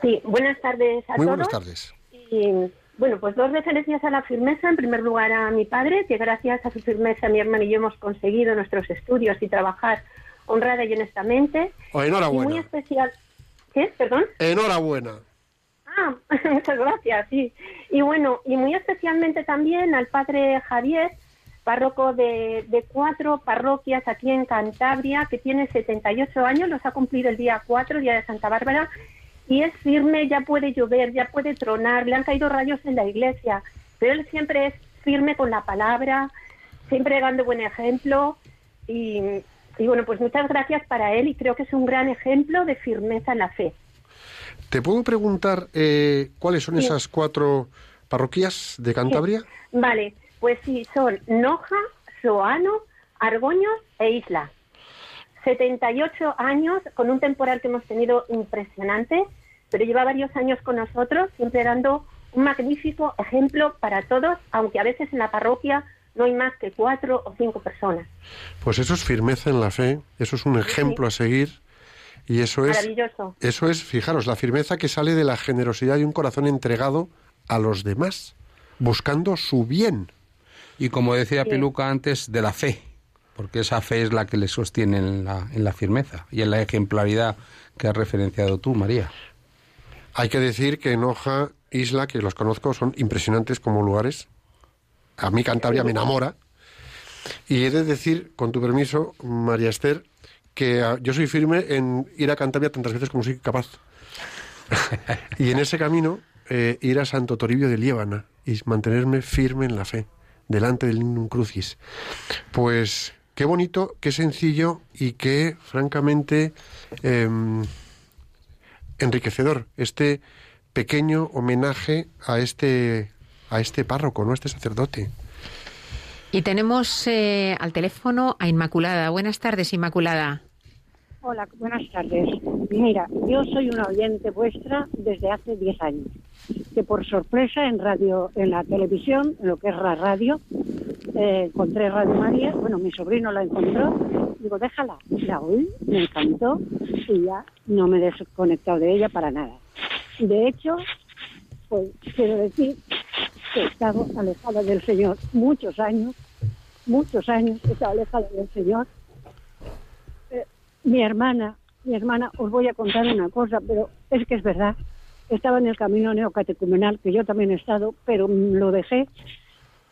Sí, buenas tardes a Muy buenas tardes. Y, bueno, pues dos referencias a la firmeza. En primer lugar, a mi padre, que gracias a su firmeza mi hermano y yo hemos conseguido nuestros estudios y trabajar honrada y honestamente. Oh, enhorabuena. muy especial. ¿Qué? ¿Perdón? Enhorabuena. Ah, Ah, muchas gracias, sí. Y bueno, y muy especialmente también al padre Javier, párroco de, de cuatro parroquias aquí en Cantabria, que tiene 78 años, los ha cumplido el día 4, día de Santa Bárbara, y es firme, ya puede llover, ya puede tronar, le han caído rayos en la iglesia, pero él siempre es firme con la palabra, siempre dando buen ejemplo, y, y bueno, pues muchas gracias para él, y creo que es un gran ejemplo de firmeza en la fe. ¿Te puedo preguntar eh, cuáles son Sí. esas cuatro parroquias de Cantabria? Vale, pues sí, son Noja, Soano, Argoños e Isla. 78 años con un temporal que hemos tenido impresionante, pero lleva varios años con nosotros, siempre dando un magnífico ejemplo para todos, aunque a veces en la parroquia no hay más que cuatro o cinco personas. Pues eso es firmeza en la fe, eso es un ejemplo a seguir y eso es Maravilloso. eso es, fijaros, la firmeza que sale de la generosidad de un corazón entregado a los demás, buscando su bien. Y como decía Sí. Piluca antes, de la fe, porque esa fe es la que le sostiene en la, en la firmeza y en la ejemplaridad que has referenciado tú, María. Hay que decir que Noja, Isla, que los conozco, son impresionantes como lugares. A mí Cantabria me enamora. Y he de decir, con tu permiso, María Esther, que ah, yo soy firme en ir a Cantabria tantas veces como soy capaz. y en ese camino, eh, ir a Santo Toribio de Liébana y mantenerme firme en la fe, delante del Lignum Crucis. Pues qué bonito, qué sencillo y qué, francamente, em, enriquecedor este pequeño homenaje a este a este párroco, ¿no? A este sacerdote. Y tenemos eh, al teléfono a Inmaculada. Buenas tardes, Inmaculada. Hola, buenas tardes. Mira, yo soy una oyente vuestra desde hace 10 años. Que por sorpresa en radio, en la televisión, en lo que es la radio, eh, encontré Radio María. Bueno, mi sobrino la encontró. Digo, déjala. La oí, me encantó y ya no me he desconectado de ella para nada. De hecho, pues quiero decir que he estado alejada del Señor muchos años, muchos años he estado alejada del Señor Eh, mi hermana, mi hermana, os voy a contar una cosa, pero es que es verdad. Estaba en el camino neocatecumenal, que yo también he estado, pero lo dejé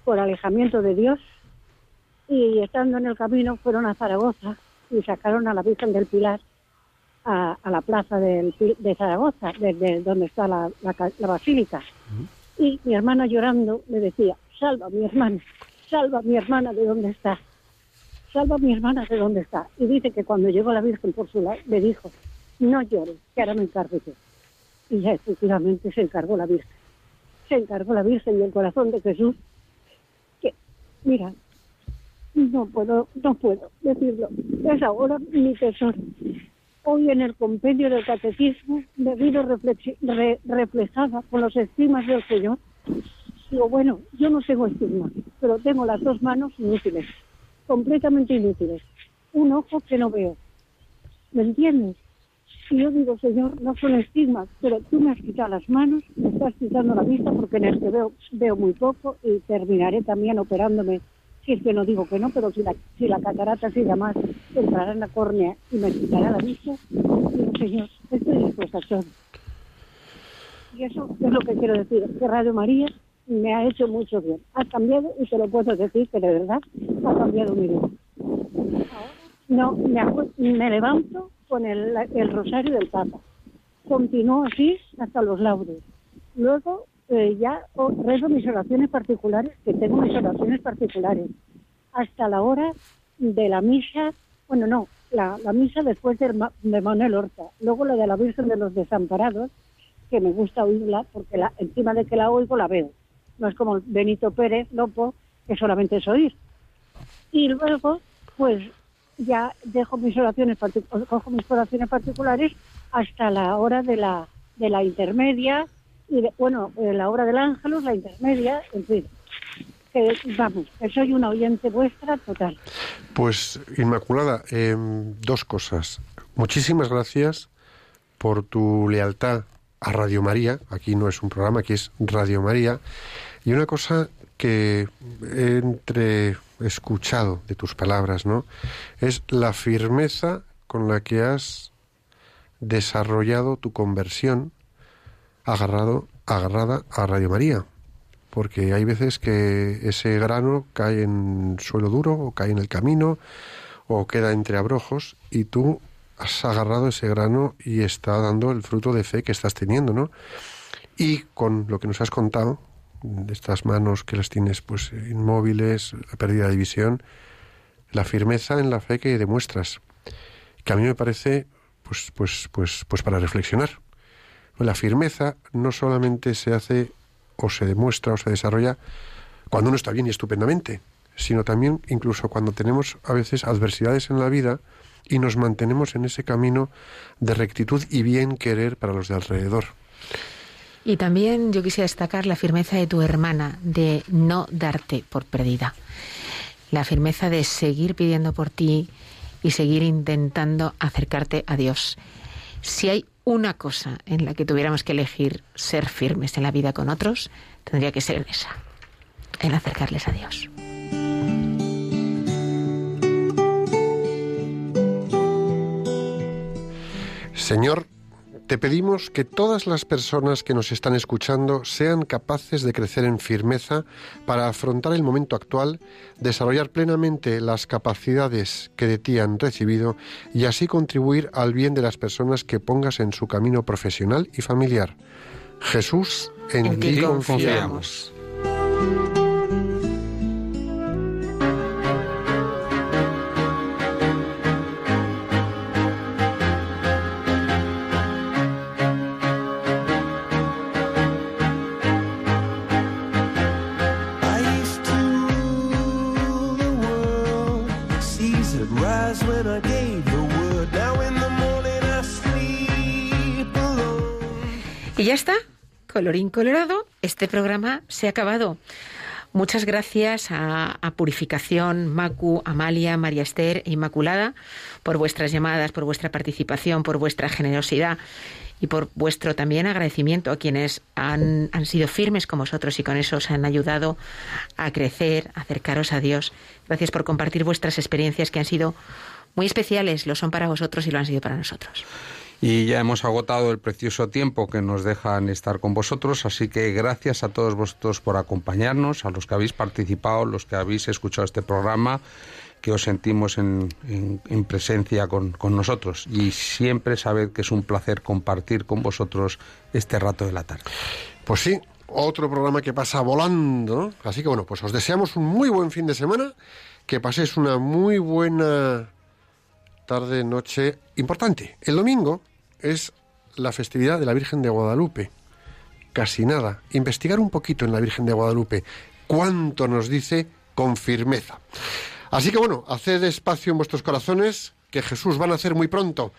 por alejamiento de Dios. Y estando en el camino fueron a Zaragoza y sacaron a la Virgen del Pilar a, a la plaza del de Zaragoza, desde donde está la, la la basílica. Y mi hermana llorando le decía, salva a mi hermana, salva a mi hermana de dónde está salva a mi hermana de dónde está. Y dice que cuando llegó la Virgen por su lado, le dijo, no llores, que ahora me encargo yo. Y ya efectivamente se encargó la Virgen. Se encargó la Virgen y el corazón de Jesús, mira, no puedo, no puedo decirlo. Es ahora mi tesoro. Hoy en el compendio del catecismo, debido reflexi- re- reflejada por los estigmas del Señor, digo, bueno, yo no tengo estigmas, pero tengo las dos manos inútiles completamente inútiles. Un ojo que no veo. ¿Me entiendes? Y yo digo, Señor, no son estigmas, pero tú me has quitado las manos, me estás quitando la vista porque en el que veo, veo muy poco y terminaré también operándome. Si es que no digo que no, pero si la, si la catarata sigue más, entrará en la córnea y me quitará la vista. Digo, Señor, estoy dispuesta a todo. Y eso es lo que quiero decir, que Radio María me ha hecho mucho bien. Ha cambiado, y te lo puedo decir que de verdad ha cambiado mi vida. Ahora no, me, me levanto con el, el rosario del Papa. Continúo así hasta los laudes. Luego eh, ya rezo mis oraciones particulares, que tengo mis oraciones particulares, hasta la hora de la misa, bueno, no, la, la misa después Ma- de Manuel Horta, luego la de la Virgen de los Desamparados, que me gusta oírla porque la, encima de que la oigo la veo. No es como Benito Pérez, Lopo, que solamente es oír. Y luego, pues ya dejo mis oraciones, cojo mis oraciones particulares hasta la hora de la, de la intermedia, y de- bueno, eh, la hora del ángelus, la intermedia, en fin. Que, vamos, que soy una oyente vuestra total. Pues, Inmaculada, em, dos cosas. Muchísimas gracias por tu lealtad a Radio María. Aquí no es un programa, aquí es Radio María. Y una cosa que entre escuchado de tus palabras, ¿no? Es la firmeza con la que has desarrollado tu conversión agarrado, agarrada a Radio María, porque hay veces que ese grano cae en suelo duro o cae en el camino o queda entre abrojos y tú has agarrado ese grano y está dando el fruto de fe que estás teniendo, ¿no? Y con lo que nos has contado, estas manos que las tienes pues inmóviles, la pérdida de visión, la firmeza en la fe que demuestras, que a mí me parece pues pues pues pues para reflexionar. La firmeza no solamente se hace o se demuestra o se desarrolla cuando uno está bien y estupendamente, sino también incluso cuando tenemos a veces adversidades en la vida y nos mantenemos en ese camino de rectitud y bien querer para los de alrededor. Y también yo quisiera destacar la firmeza de tu hermana de no darte por perdida. La firmeza de seguir pidiendo por ti y seguir intentando acercarte a Dios. Si hay una cosa en la que tuviéramos que elegir ser firmes en la vida con otros, tendría que ser en esa, en acercarles a Dios. Señor, te pedimos que todas las personas que nos están escuchando sean capaces de crecer en firmeza para afrontar el momento actual, desarrollar plenamente las capacidades que de ti han recibido y así contribuir al bien de las personas que pongas en su camino profesional y familiar. Jesús, en, ti confiamos. Y ya está, colorín colorado, este programa se ha acabado. Muchas gracias a, a Purificación, Macu, Amalia, María Esther e Inmaculada por vuestras llamadas, por vuestra participación, por vuestra generosidad y por vuestro también agradecimiento a quienes han, han sido firmes con vosotros y con eso os han ayudado a crecer, a acercaros a Dios. Gracias por compartir vuestras experiencias que han sido muy especiales, lo son para vosotros y lo han sido para nosotros. Y ya hemos agotado el precioso tiempo que nos dejan estar con vosotros, así que gracias a todos vosotros por acompañarnos, a los que habéis participado, los que habéis escuchado este programa, que os sentimos en, en- en presencia con, con nosotros. Y siempre sabed que es un placer compartir con vosotros este rato de la tarde. Pues sí, otro programa que pasa volando, ¿no? Así que bueno, pues os deseamos un muy buen fin de semana, que paséis una muy buena tarde, noche importante. El domingo es la festividad de la Virgen de Guadalupe. Casi nada. Investigar un poquito en la Virgen de Guadalupe. Cuánto nos dice con firmeza. Así que bueno, haced espacio en vuestros corazones, que Jesús va a nacer muy pronto.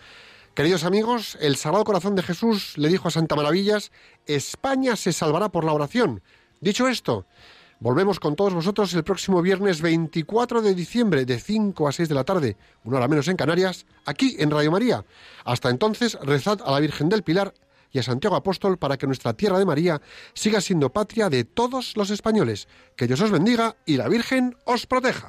Queridos amigos, el Sagrado Corazón de Jesús le dijo a Santa Maravillas, España se salvará por la oración. Dicho esto, volvemos con todos vosotros el próximo viernes 24 de diciembre de 5 a 6 de la tarde, una hora menos en Canarias, aquí en Radio María. Hasta entonces, rezad a la Virgen del Pilar y a Santiago Apóstol para que nuestra tierra de María siga siendo patria de todos los españoles. Que Dios os bendiga y la Virgen os proteja.